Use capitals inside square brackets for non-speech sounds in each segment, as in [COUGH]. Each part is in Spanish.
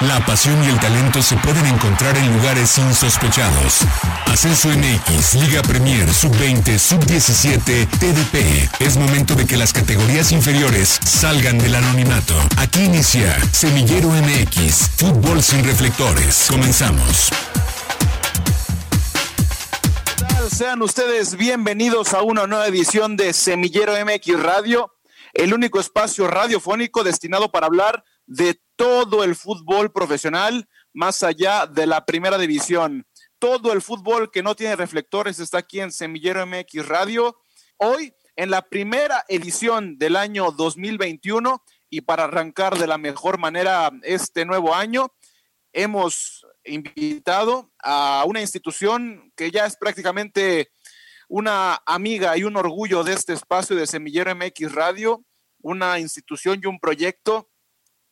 La pasión y el talento se pueden encontrar en lugares insospechados. Ascenso MX, Liga Premier, Sub-20, Sub-17, TDP. Es momento de que las categorías inferiores salgan del anonimato. Aquí inicia Semillero MX, Fútbol sin reflectores. Comenzamos. Sean ustedes bienvenidos a una nueva edición de Semillero MX Radio, el único espacio radiofónico destinado para hablar de todo el fútbol profesional, más allá de la primera división. Todo el fútbol que no tiene reflectores está aquí en Semillero MX Radio. Hoy, en la primera edición del año 2021, y para arrancar de la mejor manera este nuevo año, hemos invitado a una institución que ya es prácticamente una amiga y un orgullo de este espacio de Semillero MX Radio, una institución y un proyecto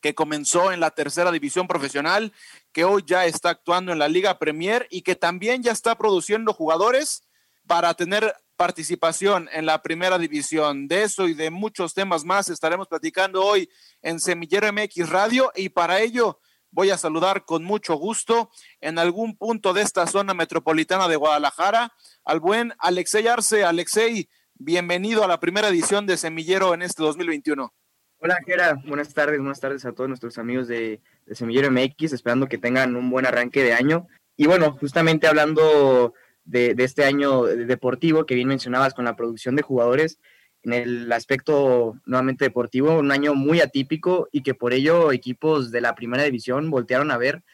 que comenzó en la tercera división profesional, que hoy ya está actuando en la Liga Premier y que también ya está produciendo jugadores para tener participación en la primera división. De eso y de muchos temas más estaremos platicando hoy en Semillero MX Radio y para ello voy a saludar con mucho gusto en algún punto de esta zona metropolitana de Guadalajara al buen Alexei Arce. Alexei, bienvenido a la primera edición de Semillero en este 2021. Hola, Jera. Buenas tardes, buenas tardes a todos nuestros amigos de, Semillero MX, esperando que tengan un buen arranque de año. Y bueno, justamente hablando de, este año deportivo que bien mencionabas con la producción de jugadores, en el aspecto nuevamente deportivo, un año muy atípico y que por ello equipos de la primera división voltearon a ver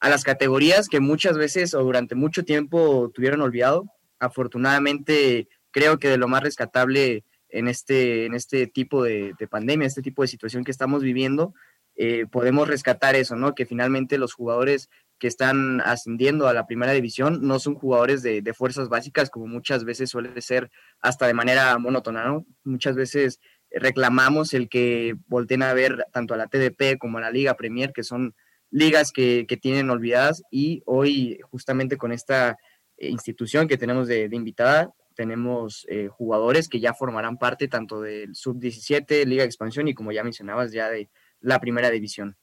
a las categorías que muchas veces o durante mucho tiempo tuvieron olvidado. Afortunadamente, creo que de lo más rescatable en este, en este tipo de, pandemia, este tipo de situación que estamos viviendo, eh, podemos rescatar eso, ¿no? Que finalmente los jugadores que están ascendiendo a la primera división no son jugadores de, fuerzas básicas, como muchas veces suele ser hasta de manera monótona, ¿no? Muchas veces reclamamos el que volteen a ver tanto a la TDP como a la Liga Premier, que son ligas que, tienen olvidadas, y hoy justamente con esta eh, institución que tenemos de, de invitada, tenemos eh, jugadores que ya formarán parte tanto del sub-17, Liga de Expansión y como ya mencionabas, ya de la primera división.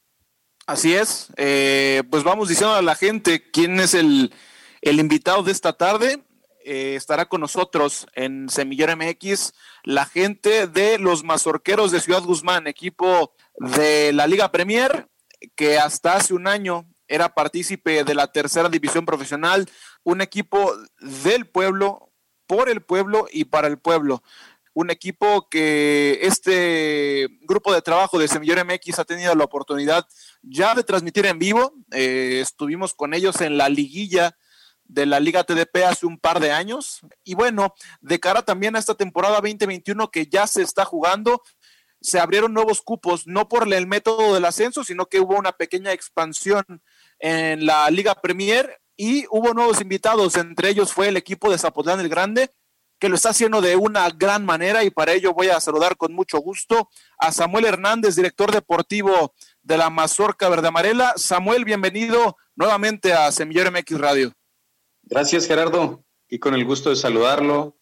Así es, eh, pues vamos diciendo a la gente quién es el, invitado de esta tarde. Eh, estará con nosotros en Semillero MX la gente de los Mazorqueros de Ciudad Guzmán, equipo de la Liga Premier, que hasta hace un año era partícipe de la tercera división profesional, un equipo del pueblo, por el pueblo y para el pueblo. Un equipo que este grupo de trabajo de Semillero MX ha tenido la oportunidad ya de transmitir en vivo. Eh, estuvimos con ellos en la liguilla de la Liga TDP hace un par de años. Y bueno, de cara también a esta temporada 2021 que ya se está jugando, se abrieron nuevos cupos, no por el método del ascenso, sino que hubo una pequeña expansión en la Liga Premier y hubo nuevos invitados, entre ellos fue el equipo de Zapotlán el Grande, que lo está haciendo de una gran manera y para ello voy a saludar con mucho gusto a Samuel Hernández, director deportivo de la Mazorca Verde Amarela. Samuel, bienvenido nuevamente a Semillero MX Radio. Gracias, Gerardo, y con el gusto de saludarlo,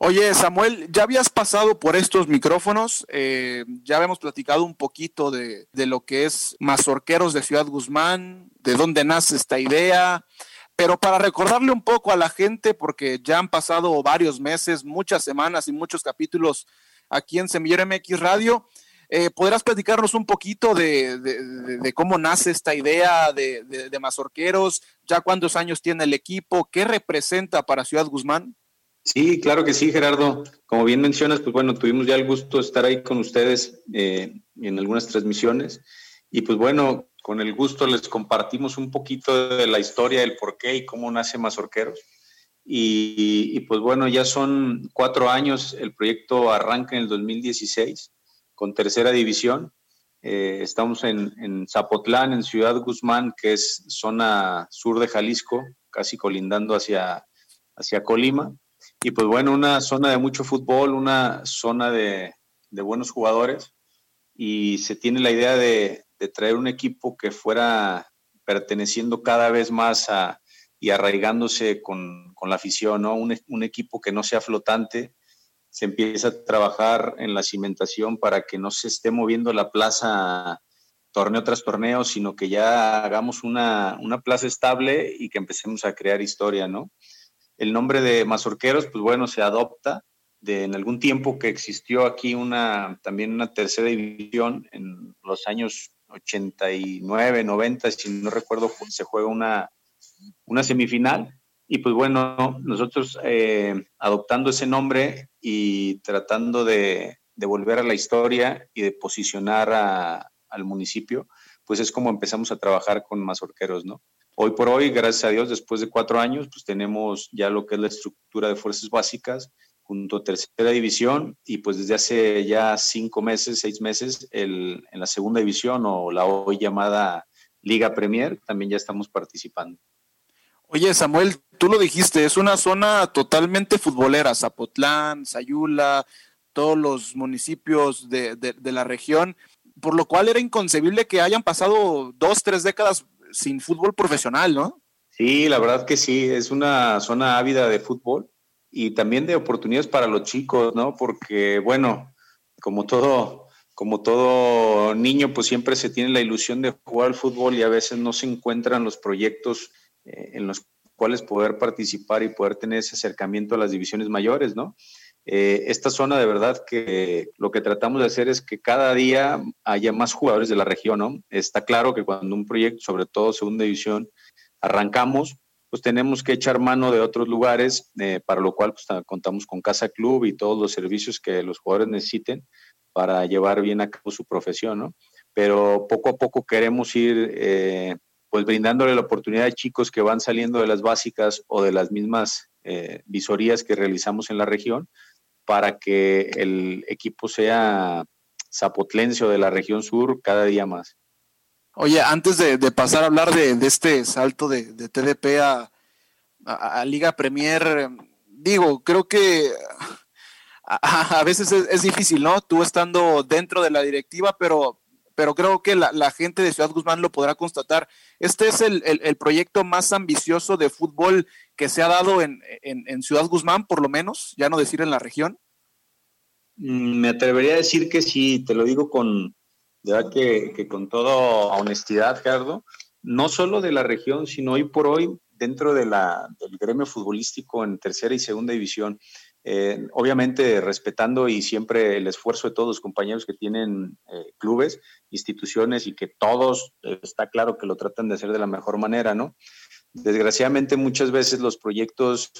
Oye, Samuel, ya habías pasado por estos micrófonos, eh, ya habíamos platicado un poquito de, lo que es Mazorqueros de Ciudad Guzmán, de dónde nace esta idea, pero para recordarle un poco a la gente, porque ya han pasado varios meses, muchas semanas y muchos capítulos aquí en Semillero MX Radio, eh, ¿podrás platicarnos un poquito de, cómo nace esta idea de, Mazorqueros? ¿Ya cuántos años tiene el equipo? ¿Qué representa para Ciudad Guzmán? Sí, claro que sí, Gerardo. Como bien mencionas, pues bueno, tuvimos ya el gusto de estar ahí con ustedes eh, en algunas transmisiones. Y pues bueno, con el gusto les compartimos un poquito de la historia, del por qué y cómo nace Mazorqueros. Y, pues bueno, ya son cuatro años, el proyecto arranca en el 2016 con tercera división. Eh, estamos en, en Zapotlán, en Ciudad Guzmán, que es zona sur de Jalisco, casi colindando hacia, hacia Colima. Y pues bueno, una zona de mucho fútbol, una zona de, buenos jugadores y se tiene la idea de, traer un equipo que fuera perteneciendo cada vez más a, y arraigándose con, la afición, ¿no? Un, equipo que no sea flotante, se empieza a trabajar en la cimentación para que no se esté moviendo la plaza torneo tras torneo, sino que ya hagamos una, una plaza estable y que empecemos a crear historia, ¿no? El nombre de Mazorqueros, pues bueno, se adopta de en algún tiempo que existió aquí una, también una tercera división en los años 89, 90, si no recuerdo, se juega una, una semifinal. Y pues bueno, nosotros eh, adoptando ese nombre y tratando de, de, volver a la historia y de posicionar al municipio, pues es como empezamos a trabajar con Mazorqueros, ¿no? Hoy por hoy, gracias a Dios, después de cuatro años, pues tenemos ya lo que es la estructura de fuerzas básicas, junto a tercera división y pues desde hace ya cinco meses, seis meses, el, en la segunda división o la hoy llamada Liga Premier, también ya estamos participando. Oye, Samuel, tú lo dijiste, es una zona totalmente futbolera, Zapotlán, Sayula, todos los municipios de, de, la región, por lo cual era inconcebible que hayan pasado dos, tres décadas sin fútbol profesional, ¿no? Sí, la verdad que sí, es una zona ávida de fútbol y también de oportunidades para los chicos, ¿no? Porque, bueno, como todo, como todo niño, pues siempre se tiene la ilusión de jugar al fútbol y a veces no se encuentran los proyectos eh, en los cuales poder participar y poder tener ese acercamiento a las divisiones mayores, ¿no? Eh, esta zona de verdad que lo que tratamos de hacer es que cada día haya más jugadores de la región, ¿no? Está claro que cuando un proyecto, sobre todo segunda división, arrancamos, pues tenemos que echar mano de otros lugares, eh, para lo cual pues, contamos con Casa Club y todos los servicios que los jugadores necesiten para llevar bien a cabo su profesión, ¿no? Pero poco a poco queremos ir, eh, pues brindándole la oportunidad a chicos que van saliendo de las básicas o de las mismas eh, visorías que realizamos en la región para que el equipo sea zapotlense o de la región sur cada día más. Oye, antes de, pasar a hablar de, este salto de, TDP a, Liga Premier, digo, creo que a, veces es, difícil, ¿no? Tú estando dentro de la directiva, pero, pero creo que la, gente de Ciudad Guzmán lo podrá constatar. Este es el, proyecto más ambicioso de fútbol que se ha dado en, en Ciudad Guzmán, por lo menos, ya no decir en la región. Mm, me atrevería a decir que sí, te lo digo con, de verdad que, con toda honestidad, Gerardo, no solo de la región, sino hoy por hoy dentro de la, del gremio futbolístico en tercera y segunda división. Eh, obviamente respetando y siempre el esfuerzo de todos los compañeros que tienen eh, clubes, instituciones y que todos eh, está claro que lo tratan de hacer de la mejor manera, ¿no? Desgraciadamente muchas veces los proyectos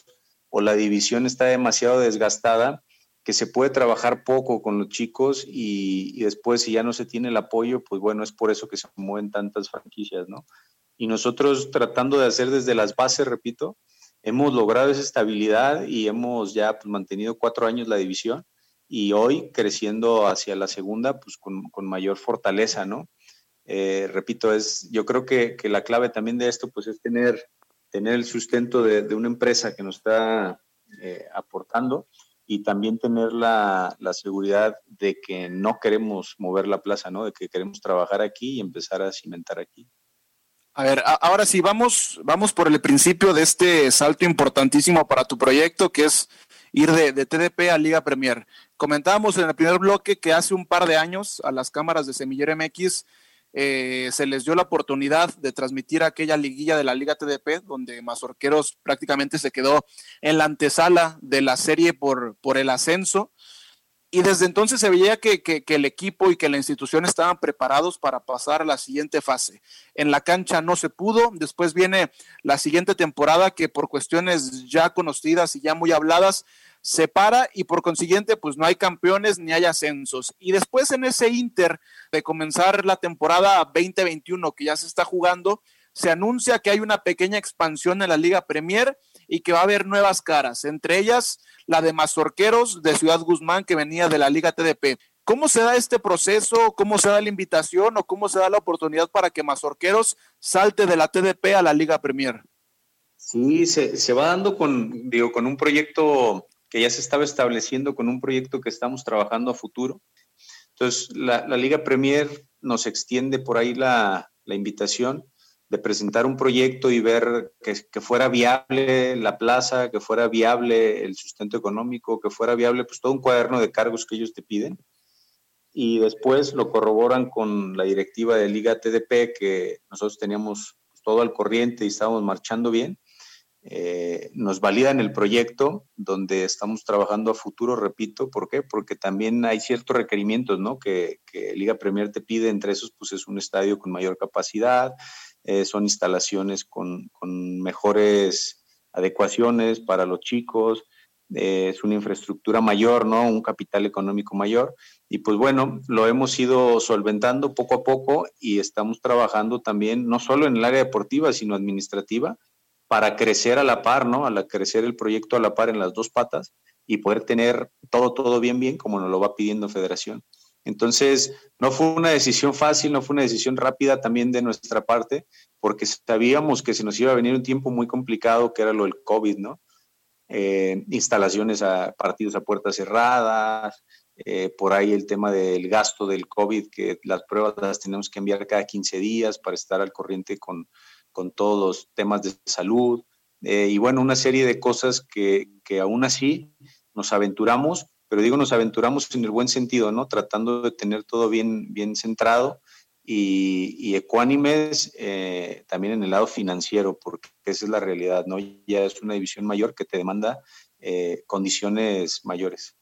o la división está demasiado desgastada que se puede trabajar poco con los chicos y, después si ya no se tiene el apoyo, pues bueno, es por eso que se mueven tantas franquicias, ¿no? Y nosotros tratando de hacer desde las bases, repito, hemos logrado esa estabilidad y hemos ya pues, mantenido cuatro años la división y hoy creciendo hacia la segunda, pues con, mayor fortaleza, ¿no? Eh, repito, es, yo creo que, la clave también de esto, pues es tener, tener el sustento de, una empresa que nos está eh, aportando y también tener la, la, seguridad de que no queremos mover la plaza, ¿no? De que queremos trabajar aquí y empezar a cimentar aquí. A ver, ahora sí, vamos, vamos por el principio de este salto importantísimo para tu proyecto, que es ir de, de, TDP a Liga Premier. Comentábamos en el primer bloque que hace un par de años a las cámaras de Semillero MX eh, se les dio la oportunidad de transmitir aquella liguilla de la Liga TDP, donde Mazorqueros prácticamente se quedó en la antesala de la serie por, por el ascenso. Y desde entonces se veía que, el equipo y que la institución estaban preparados para pasar a la siguiente fase. En la cancha no se pudo, después viene la siguiente temporada que por cuestiones ya conocidas y ya muy habladas, se para y por consiguiente pues no hay campeones ni hay ascensos. Y después en ese Inter de comenzar la temporada 2021 que ya se está jugando, se anuncia que hay una pequeña expansión en la Liga Premier y que va a haber nuevas caras, entre ellas la de Mazorqueros de Ciudad Guzmán que venía de la Liga TDP. ¿Cómo se da este proceso? ¿Cómo se da la invitación o cómo se da la oportunidad para que Mazorqueros salte de la TDP a la Liga Premier? Sí, se, se va dando con, digo, con un proyecto que ya se estaba estableciendo con un proyecto que estamos trabajando a futuro. Entonces, la, Liga Premier nos extiende por ahí la, invitación de presentar un proyecto y ver que, fuera viable la plaza, que fuera viable el sustento económico, que fuera viable pues todo un cuaderno de cargos que ellos te piden. y después lo corroboran con la directiva de Liga TDP, que nosotros teníamos todo al corriente y estábamos marchando bien. Eh, nos validan el proyecto donde estamos trabajando a futuro, repito, ¿por qué? Porque también hay ciertos requerimientos, ¿no? Que, Liga Premier te pide, entre esos, pues es un estadio con mayor capacidad, eh, son instalaciones con, mejores adecuaciones para los chicos, eh, es una infraestructura mayor, ¿no? Un capital económico mayor. Y pues bueno, lo hemos ido solventando poco a poco y estamos trabajando también, no solo en el área deportiva, sino administrativa, para crecer a la par, ¿no? A crecer el proyecto a la par en las dos patas y poder tener todo, todo bien, bien, como nos lo va pidiendo Federación. Entonces, no fue una decisión fácil, no fue una decisión rápida también de nuestra parte, porque sabíamos que se nos iba a venir un tiempo muy complicado, que era lo del COVID, ¿no? Eh, instalaciones a partidos a puertas cerradas, eh, por ahí el tema del gasto del COVID, que las pruebas las tenemos que enviar cada 15 días para estar al corriente con, con todos los temas de salud eh, y bueno, una serie de cosas que, que aún así nos aventuramos, pero digo nos aventuramos en el buen sentido, ¿no? Tratando de tener todo bien, bien centrado y, ecuánimes eh, también en el lado financiero, porque esa es la realidad, ¿no? Ya es una división mayor que te demanda eh, condiciones mayores.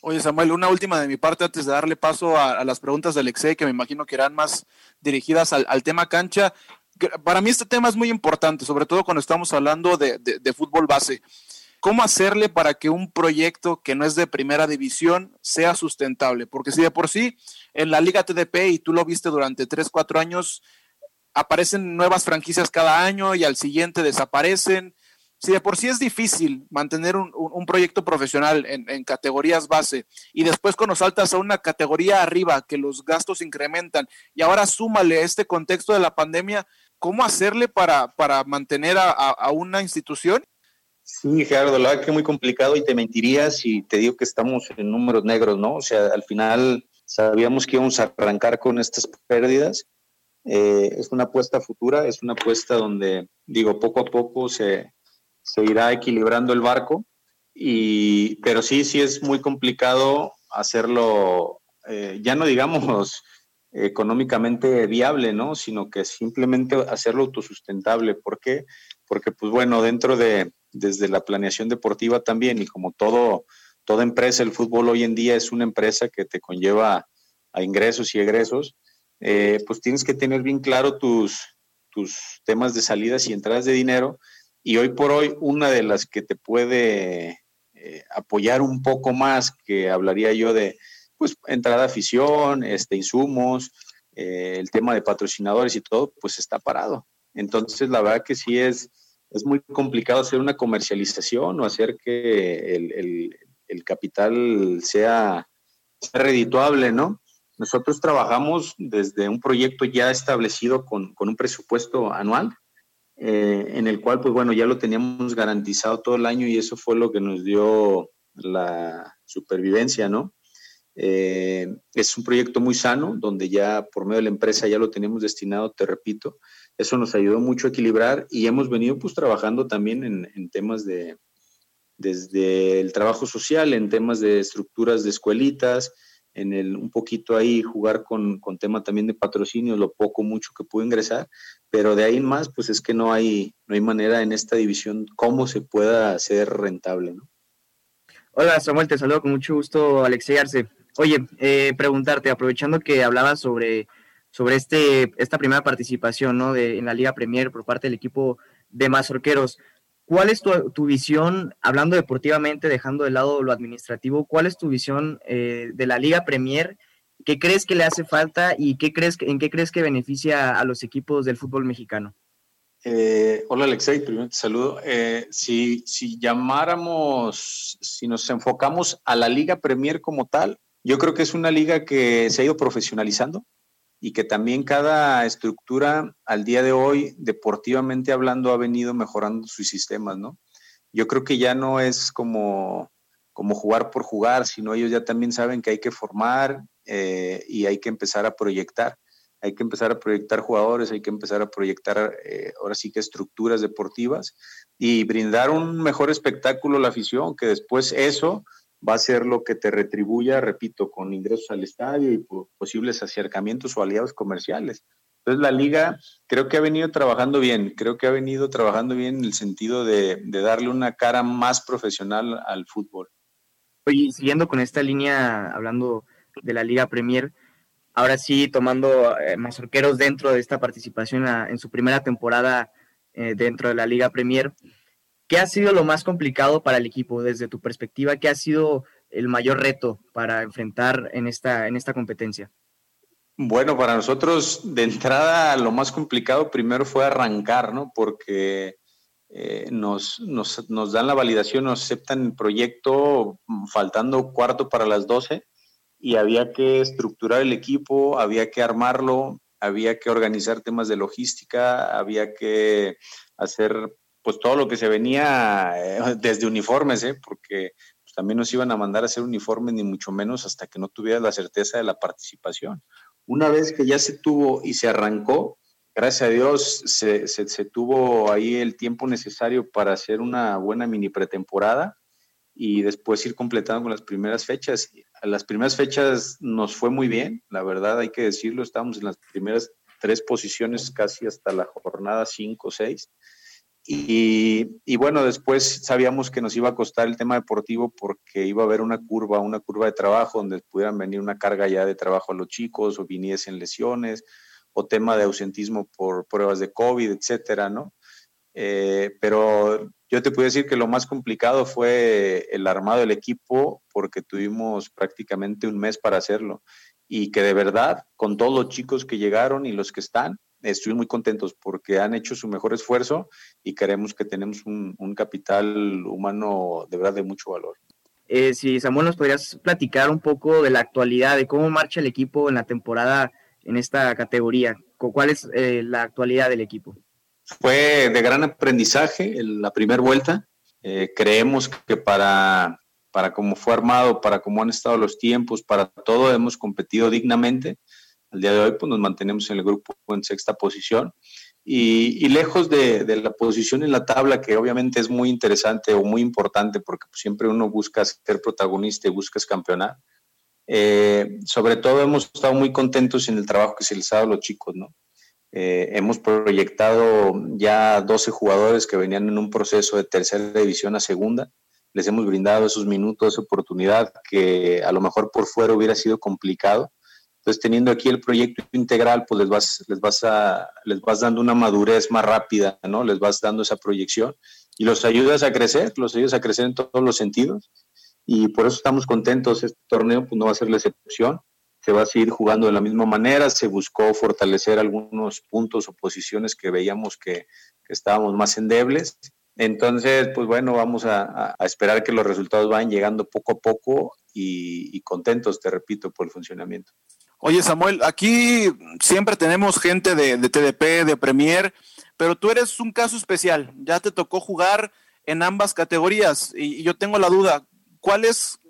Oye, Samuel, una última de mi parte antes de darle paso a, las preguntas de Alexei, que me imagino que eran más dirigidas al tema cancha para mí este tema es muy importante, sobre todo cuando estamos hablando de, fútbol base. ¿Cómo hacerle para que un proyecto que no es de primera división sea sustentable? Porque si de por sí en la Liga TDP, y tú lo viste durante 3, 4 años, aparecen nuevas franquicias cada año y al siguiente desaparecen, si de por sí es difícil mantener un, proyecto profesional en, categorías base y después cuando saltas a una categoría arriba que los gastos incrementan y ahora súmale este contexto de la pandemia, ¿cómo hacerle para, para mantener a, una institución? Sí, Gerardo, la verdad que es muy complicado y te mentiría si te digo que estamos en números negros, ¿no? O sea, al final sabíamos que íbamos a arrancar con estas pérdidas. Eh, es una apuesta futura, es una apuesta donde, digo, poco a poco se, se irá equilibrando el barco, y, pero sí, sí es muy complicado hacerlo, eh, ya no digamos económicamente viable, ¿no? Sino que simplemente hacerlo autosustentable. ¿Por qué? Porque, pues bueno, dentro de, desde la planeación deportiva también, y como todo, toda empresa, el fútbol hoy en día es una empresa que te conlleva a ingresos y egresos, eh, pues tienes que tener bien claro tus, tus temas de salidas y entradas de dinero y hoy por hoy, una de las que te puede eh, apoyar un poco más, que hablaría yo de pues entrada afición, este, insumos, eh, el tema de patrocinadores y todo, pues está parado. Entonces, la verdad que sí es, es muy complicado hacer una comercialización o hacer que el, el, capital sea, sea, redituable, ¿no? Nosotros trabajamos desde un proyecto ya establecido con, con un presupuesto anual eh, en el cual, pues bueno, ya lo teníamos garantizado todo el año y eso fue lo que nos dio la supervivencia, ¿no? Eh, es un proyecto muy sano, donde ya por medio de la empresa ya lo tenemos destinado, te repito, eso nos ayudó mucho a equilibrar y hemos venido pues trabajando también en, en temas de, desde el trabajo social, en temas de estructuras de escuelitas, en el un poquito ahí jugar con, con tema también de patrocinio, lo poco, mucho que pudo ingresar, pero de ahí en más, pues es que no hay, no hay manera en esta división cómo se pueda hacer rentable, ¿no? Hola Samuel, te saludo con mucho gusto, Alexey Arce. Oye, eh, preguntarte, aprovechando que hablabas sobre, sobre este, esta primera participación ¿no? de, en la Liga Premier por parte del equipo de Mazorqueros, ¿cuál es tu, visión, hablando deportivamente, dejando de lado lo administrativo, cuál es tu visión eh, de la Liga Premier ¿Qué crees que le hace falta y qué crees, en qué crees que beneficia a los equipos del fútbol mexicano? Eh, hola Alexei, primero te saludo. Eh, si, si llamáramos, si nos enfocamos a la Liga Premier como tal, yo creo que es una liga que se ha ido profesionalizando y que también cada estructura al día de hoy, deportivamente hablando, ha venido mejorando sus sistemas, ¿no? Yo creo que ya no es como, como jugar por jugar, sino ellos ya también saben que hay que formar, eh, y hay que empezar a proyectar. Hay que empezar a proyectar jugadores, hay que empezar a proyectar eh, ahora sí que estructuras deportivas y brindar un mejor espectáculo a la afición, que después eso va a ser lo que te retribuya, repito, con ingresos al estadio y posibles acercamientos o aliados comerciales. Entonces la liga creo que ha venido trabajando bien, creo que ha venido trabajando bien en el sentido de, darle una cara más profesional al fútbol. Oye, siguiendo con esta línea, hablando de la Liga Premier, ahora sí tomando eh, mazorqueros dentro de esta participación en su primera temporada eh, dentro de la Liga Premier, ¿qué ha sido lo más complicado para el equipo desde tu perspectiva? ¿Qué ha sido el mayor reto para enfrentar en esta, en esta competencia? Bueno, para nosotros de entrada lo más complicado primero fue arrancar, ¿no? Porque eh, nos, nos, nos, dan la validación, nos aceptan el proyecto faltando cuarto para las 12 y había que estructurar el equipo, había que armarlo, había que organizar temas de logística, había que hacer pues todo lo que se venía eh, desde uniformes, ¿eh? porque pues, también nos iban a mandar a hacer uniformes, ni mucho menos hasta que no tuvieras la certeza de la participación. Una vez que ya se tuvo y se arrancó, gracias a Dios se, se, tuvo ahí el tiempo necesario para hacer una buena mini pretemporada y después ir completando con las primeras fechas. Las primeras fechas nos fue muy bien, la verdad hay que decirlo, estábamos en las primeras tres posiciones casi hasta la jornada 5 o 6. Y, bueno, después sabíamos que nos iba a costar el tema deportivo porque iba a haber una curva, una curva de trabajo donde pudieran venir una carga ya de trabajo a los chicos o viniesen lesiones o tema de ausentismo por pruebas de COVID, etcétera, ¿no? Eh, pero yo te puedo decir que lo más complicado fue el armado del equipo porque tuvimos prácticamente un mes para hacerlo y que de verdad, con todos los chicos que llegaron y los que están, estoy muy contentos porque han hecho su mejor esfuerzo y creemos que tenemos un, capital humano de verdad de mucho valor. Eh, si Samuel nos podrías platicar un poco de la actualidad, de cómo marcha el equipo en la temporada en esta categoría, ¿cuál es eh, la actualidad del equipo? Fue de gran aprendizaje la primera vuelta. Eh, creemos que para, para cómo fue armado, para cómo han estado los tiempos, para todo hemos competido dignamente. Al día de hoy pues, nos mantenemos en el grupo en sexta posición y, lejos de, la posición en la tabla, que obviamente es muy interesante o muy importante porque pues, siempre uno busca ser protagonista y buscas campeonar. Eh, sobre todo hemos estado muy contentos en el trabajo que se les ha dado a los chicos, ¿no? Eh, hemos proyectado ya 12 jugadores que venían en un proceso de tercera división a segunda. Les hemos brindado esos minutos, esa oportunidad que a lo mejor por fuera hubiera sido complicado entonces, teniendo aquí el proyecto integral, pues les vas, les vas, a, les vas dando una madurez más rápida, ¿no? Les vas dando esa proyección y los ayudas a crecer, los ayudas a crecer en todos los sentidos. Y por eso estamos contentos. Este torneo pues, no va a ser la excepción. Se va a seguir jugando de la misma manera. Se buscó fortalecer algunos puntos o posiciones que veíamos que, estábamos más endebles. Entonces, pues bueno, vamos a, a, esperar que los resultados vayan llegando poco a poco y, y contentos, te repito, por el funcionamiento. Oye, Samuel, aquí siempre tenemos gente de, TDP, de Premier, pero tú eres un caso especial. Ya te tocó jugar en ambas categorías y, yo tengo la duda, ¿cuál es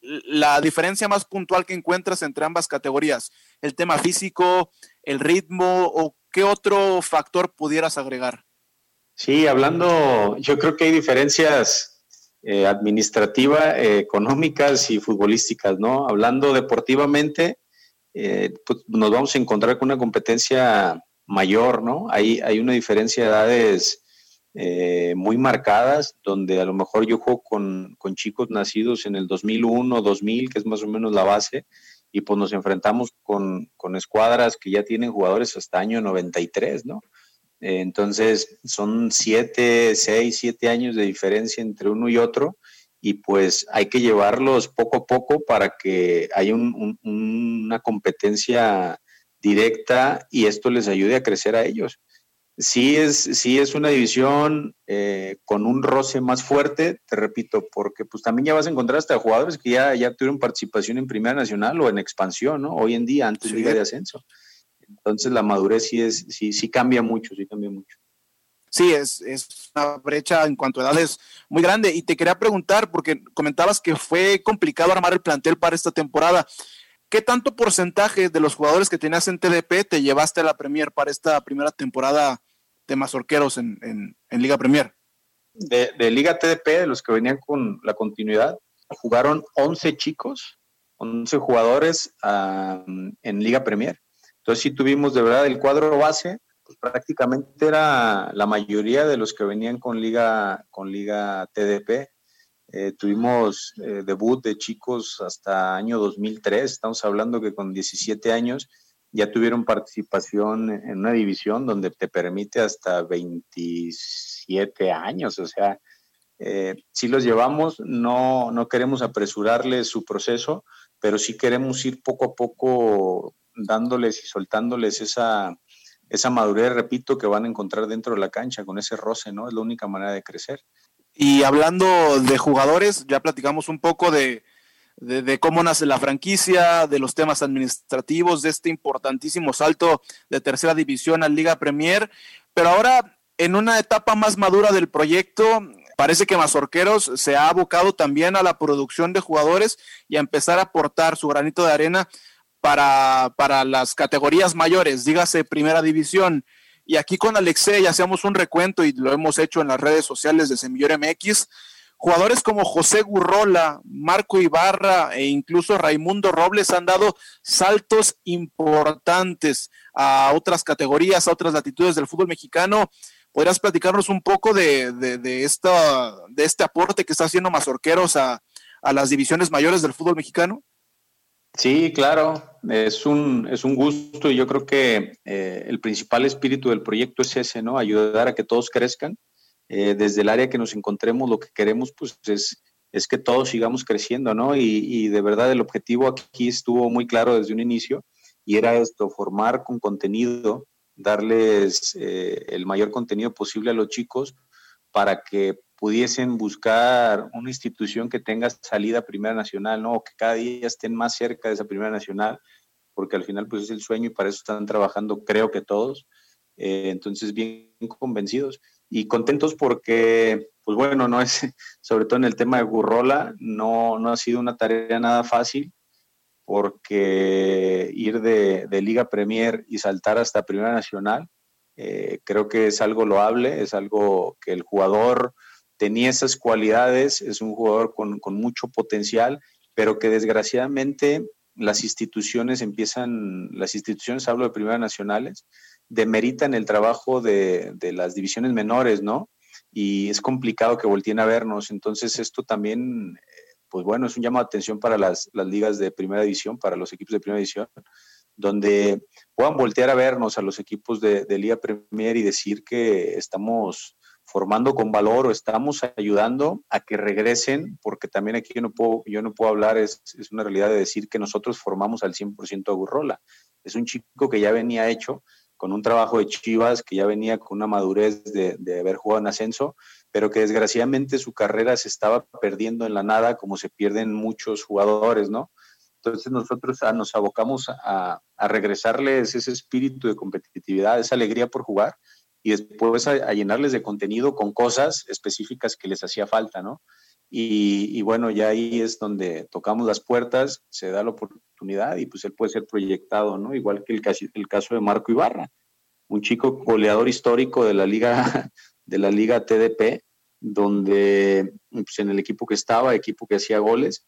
la diferencia más puntual que encuentras entre ambas categorías? ¿El tema físico, el ritmo o qué otro factor pudieras agregar? Sí, hablando, yo creo que hay diferencias eh, administrativas, eh, económicas y futbolísticas, ¿no? Hablando deportivamente, eh, pues nos vamos a encontrar con una competencia mayor, ¿no? Hay, hay una diferencia de edades eh, muy marcadas, donde a lo mejor yo juego con, con, chicos nacidos en el 2001, 2000, que es más o menos la base, y pues nos enfrentamos con, con escuadras que ya tienen jugadores hasta año 93, ¿no? Eh, entonces son siete, seis, siete años de diferencia entre uno y otro y pues hay que llevarlos poco a poco para que haya una competencia directa y esto les ayude a crecer a ellos. Sí es, sí es una división eh, con un roce más fuerte, te repito, porque pues también ya vas a encontrar hasta jugadores que ya, ya tuvieron participación en Primera Nacional o en expansión, ¿no? Hoy en día, antes de Liga de Ascenso. Entonces la madurez sí, es, sí, sí cambia mucho, sí cambia mucho sí, es, es, una brecha en cuanto a edades muy grande. Y te quería preguntar, porque comentabas que fue complicado armar el plantel para esta temporada. ¿Qué tanto porcentaje de los jugadores que tenías en TDP te llevaste a la Premier para esta primera temporada de Mazorqueros en, en, Liga Premier? De, Liga TDP, de los que venían con la continuidad, jugaron 11 chicos, 11 jugadores en Liga Premier. Entonces sí tuvimos de verdad el cuadro base, pues prácticamente era la mayoría de los que venían con Liga, con Liga TDP. Eh, tuvimos eh, debut de chicos hasta año 2003, estamos hablando que con 17 años ya tuvieron participación en una división donde te permite hasta 27 años, o sea, eh, si los llevamos, no, no queremos apresurarles su proceso, pero sí queremos ir poco a poco dándoles y soltándoles esa, esa madurez, repito, que van a encontrar dentro de la cancha con ese roce, ¿no? Es la única manera de crecer. Y hablando de jugadores, ya platicamos un poco de, de, cómo nace la franquicia, de los temas administrativos, de este importantísimo salto de tercera división a Liga Premier. Pero ahora, en una etapa más madura del proyecto, parece que Mazorqueros se ha abocado también a la producción de jugadores y a empezar a aportar su granito de arena para, para las categorías mayores, dígase primera división. Y aquí con Alexei hacemos un recuento y lo hemos hecho en las redes sociales de Semillor MX. Jugadores como José Gurrola, Marco Ibarra e incluso Raimundo Robles han dado saltos importantes a otras categorías, a otras latitudes del fútbol mexicano. ¿Podrías platicarnos un poco de, de, esta, de este aporte que está haciendo Mazorqueros a, a las divisiones mayores del fútbol mexicano? Sí, claro, es un, es un gusto y yo creo que eh, el principal espíritu del proyecto es ese, ¿no? Ayudar a que todos crezcan eh, desde el área que nos encontremos, lo que queremos pues es, es que todos sigamos creciendo, ¿no? Y, de verdad el objetivo aquí estuvo muy claro desde un inicio y era esto, formar con contenido, darles eh, el mayor contenido posible a los chicos para que pudiesen buscar una institución que tenga salida Primera Nacional, ¿no? O que cada día estén más cerca de esa Primera Nacional, porque al final pues es el sueño y para eso están trabajando creo que todos. Eh, entonces, bien convencidos y contentos porque, pues bueno, no es, [LAUGHS] sobre todo en el tema de Gurrola, no, no ha sido una tarea nada fácil, porque ir de, Liga Premier y saltar hasta Primera Nacional, eh, creo que es algo loable, es algo que el jugador tenía esas cualidades, es un jugador con, con mucho potencial, pero que desgraciadamente las instituciones empiezan, las instituciones, hablo de Primera Nacionales, demeritan el trabajo de, las divisiones menores, ¿no? Y es complicado que volteen a vernos. Entonces, esto también, pues bueno, es un llamado de atención para las, ligas de primera división, para los equipos de primera división, donde puedan voltear a vernos a los equipos de, Liga Premier y decir que estamos formando con valor o estamos ayudando a que regresen, porque también aquí yo no puedo, yo no puedo hablar, es, una realidad de decir que nosotros formamos al 100% a Gurrola. Es un chico que ya venía hecho, con un trabajo de Chivas que ya venía con una madurez de, haber jugado en ascenso, pero que desgraciadamente su carrera se estaba perdiendo en la nada, como se pierden muchos jugadores, ¿no? Entonces nosotros ah, nos abocamos a, regresarles ese espíritu de competitividad, esa alegría por jugar y después a, llenarles de contenido con cosas específicas que les hacía falta, ¿no? Y, bueno, ya ahí es donde tocamos las puertas, se da la oportunidad y pues él puede ser proyectado, ¿no? Igual que el, el caso de Marco Ibarra, un chico goleador histórico de la liga, [LAUGHS] de la liga TDP, donde pues, en el equipo que estaba, equipo que hacía goles,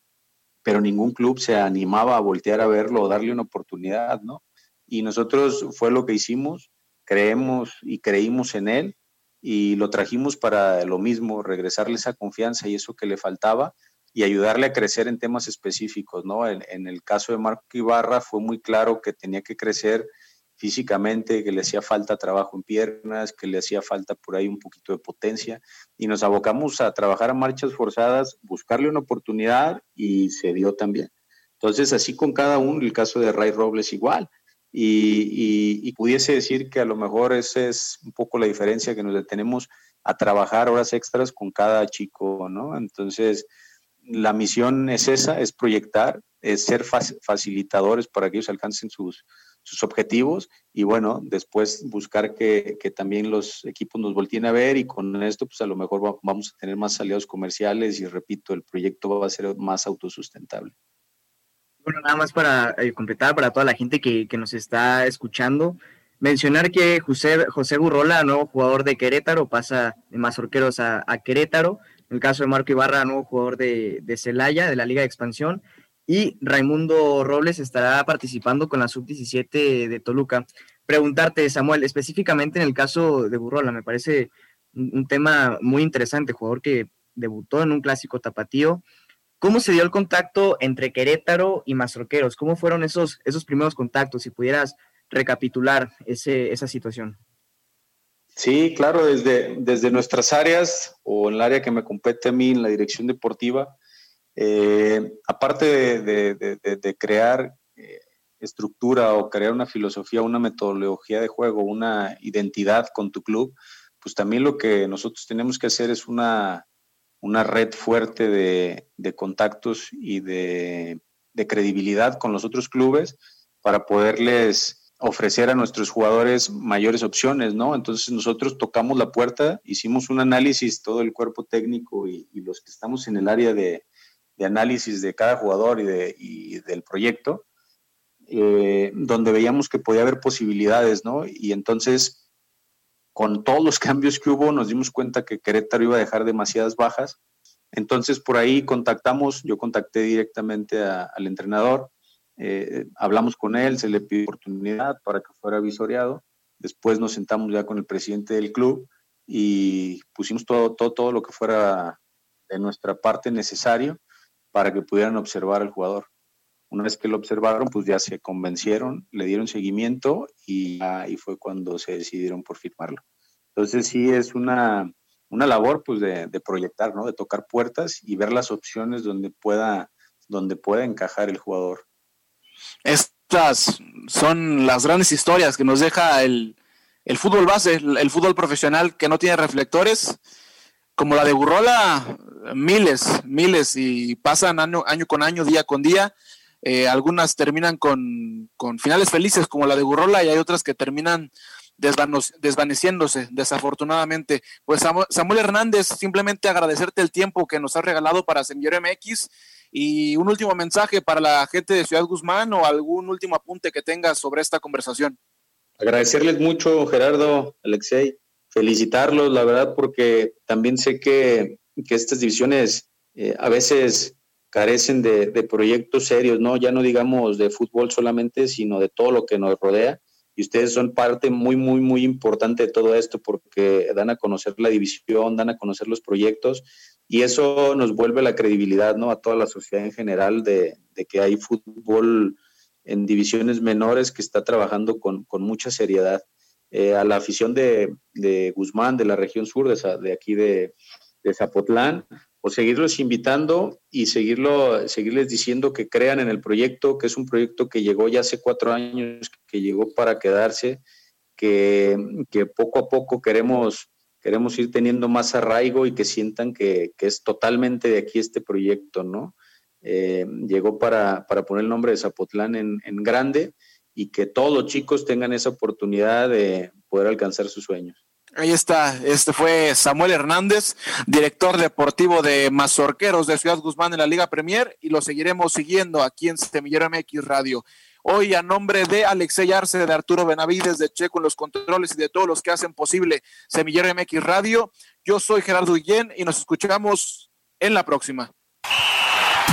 pero ningún club se animaba a voltear a verlo o darle una oportunidad, ¿no? Y nosotros fue lo que hicimos, creemos y creímos en él y lo trajimos para lo mismo, regresarle esa confianza y eso que le faltaba y ayudarle a crecer en temas específicos, ¿no? En, el caso de Marco Ibarra fue muy claro que tenía que crecer físicamente, que le hacía falta trabajo en piernas, que le hacía falta por ahí un poquito de potencia y nos abocamos a trabajar a marchas forzadas, buscarle una oportunidad y se dio también. Entonces, así con cada uno, el caso de Ray Robles igual, y, pudiese decir que a lo mejor esa es un poco la diferencia que nos detenemos a trabajar horas extras con cada chico, ¿no? Entonces, la misión es esa, es proyectar, es ser facilitadores para que ellos alcancen sus, sus objetivos y bueno, después buscar que, que, también los equipos nos volteen a ver y con esto pues a lo mejor vamos a tener más aliados comerciales y repito, el proyecto va a ser más autosustentable. Bueno, nada más para eh, completar para toda la gente que, nos está escuchando, mencionar que José, José Gurrola, nuevo jugador de Querétaro, pasa de Mazorqueros a, a Querétaro, el caso de Marco Ibarra, nuevo jugador de, de Celaya, de la Liga de Expansión, y Raimundo Robles estará participando con la sub-17 de Toluca. Preguntarte, Samuel, específicamente en el caso de Burrola, me parece un, tema muy interesante, jugador que debutó en un clásico tapatío. ¿Cómo se dio el contacto entre Querétaro y Mazorqueros? ¿Cómo fueron esos, esos primeros contactos? Si pudieras recapitular ese, esa situación. Sí, claro, desde, desde nuestras áreas o en el área que me compete a mí, en la dirección deportiva, eh, aparte de, crear eh, estructura o crear una filosofía, una metodología de juego, una identidad con tu club, pues también lo que nosotros tenemos que hacer es una, una red fuerte de, contactos y de, credibilidad con los otros clubes para poderles ofrecer a nuestros jugadores mayores opciones, ¿no? Entonces nosotros tocamos la puerta, hicimos un análisis, todo el cuerpo técnico y los que estamos en el área de, de análisis de cada jugador y, de, del proyecto, eh, donde veíamos que podía haber posibilidades, ¿no? Y entonces, con todos los [LAUGHS] cambios que hubo, nos dimos cuenta que Querétaro iba a dejar demasiadas bajas. Entonces, por ahí contactamos, yo contacté directamente al entrenador, eh, hablamos con él, se le pidió oportunidad para que fuera visoreado. Después nos sentamos ya con el presidente del club y pusimos todo, todo, todo lo que fuera de nuestra parte necesario para que pudieran observar al jugador. Una vez que lo observaron, pues ya se convencieron, le dieron seguimiento y ahí fue cuando se decidieron por firmarlo. Entonces sí es una, una labor pues de, proyectar, ¿no? De tocar puertas y ver las opciones donde pueda, donde pueda encajar el jugador. Estas son las grandes historias que nos deja el, el fútbol base, el, el, fútbol profesional que no tiene reflectores, como la de Burrola, miles, miles, y pasan año, año con año, día con día. Eh, algunas terminan con, finales felices, como la de Burrola, y hay otras que terminan desvaneciéndose, desafortunadamente. Pues Samuel Hernández, simplemente agradecerte el tiempo que nos has regalado para Semillero MX y un último mensaje para la gente de Ciudad Guzmán o algún último apunte que tengas sobre esta conversación. Agradecerles mucho, Gerardo, Alexei, felicitarlos, la verdad, porque también sé que que estas divisiones eh, a veces carecen de, proyectos serios, ¿no? Ya no digamos de fútbol solamente, sino de todo lo que nos rodea. Y ustedes son parte muy, muy, muy importante de todo esto porque dan a conocer la división, dan a conocer los proyectos y eso nos vuelve la credibilidad, ¿no? A toda la sociedad en general de, que hay fútbol en divisiones menores que está trabajando con, mucha seriedad. Eh, a la afición de, Guzmán, de la región sur, de, de aquí de Zapotlán, o seguirlos invitando y seguirlo, seguirles diciendo que crean en el proyecto, que es un proyecto que llegó ya hace cuatro años, que llegó para quedarse, que, poco a poco queremos, queremos ir teniendo más arraigo y que sientan que, es totalmente de aquí este proyecto, ¿no? Eh, llegó para, poner el nombre de Zapotlán en, en grande y que todos los chicos tengan esa oportunidad de poder alcanzar sus sueños. Ahí está, este fue Samuel Hernández, director deportivo de Mazorqueros de Ciudad Guzmán en la Liga Premier y lo seguiremos siguiendo aquí en Semillero MX Radio. Hoy a nombre de Alexey Arce, de Arturo Benavides, de Checo en los controles y de todos los que hacen posible Semillero MX Radio, yo soy Gerardo Guillén y nos escuchamos en la próxima.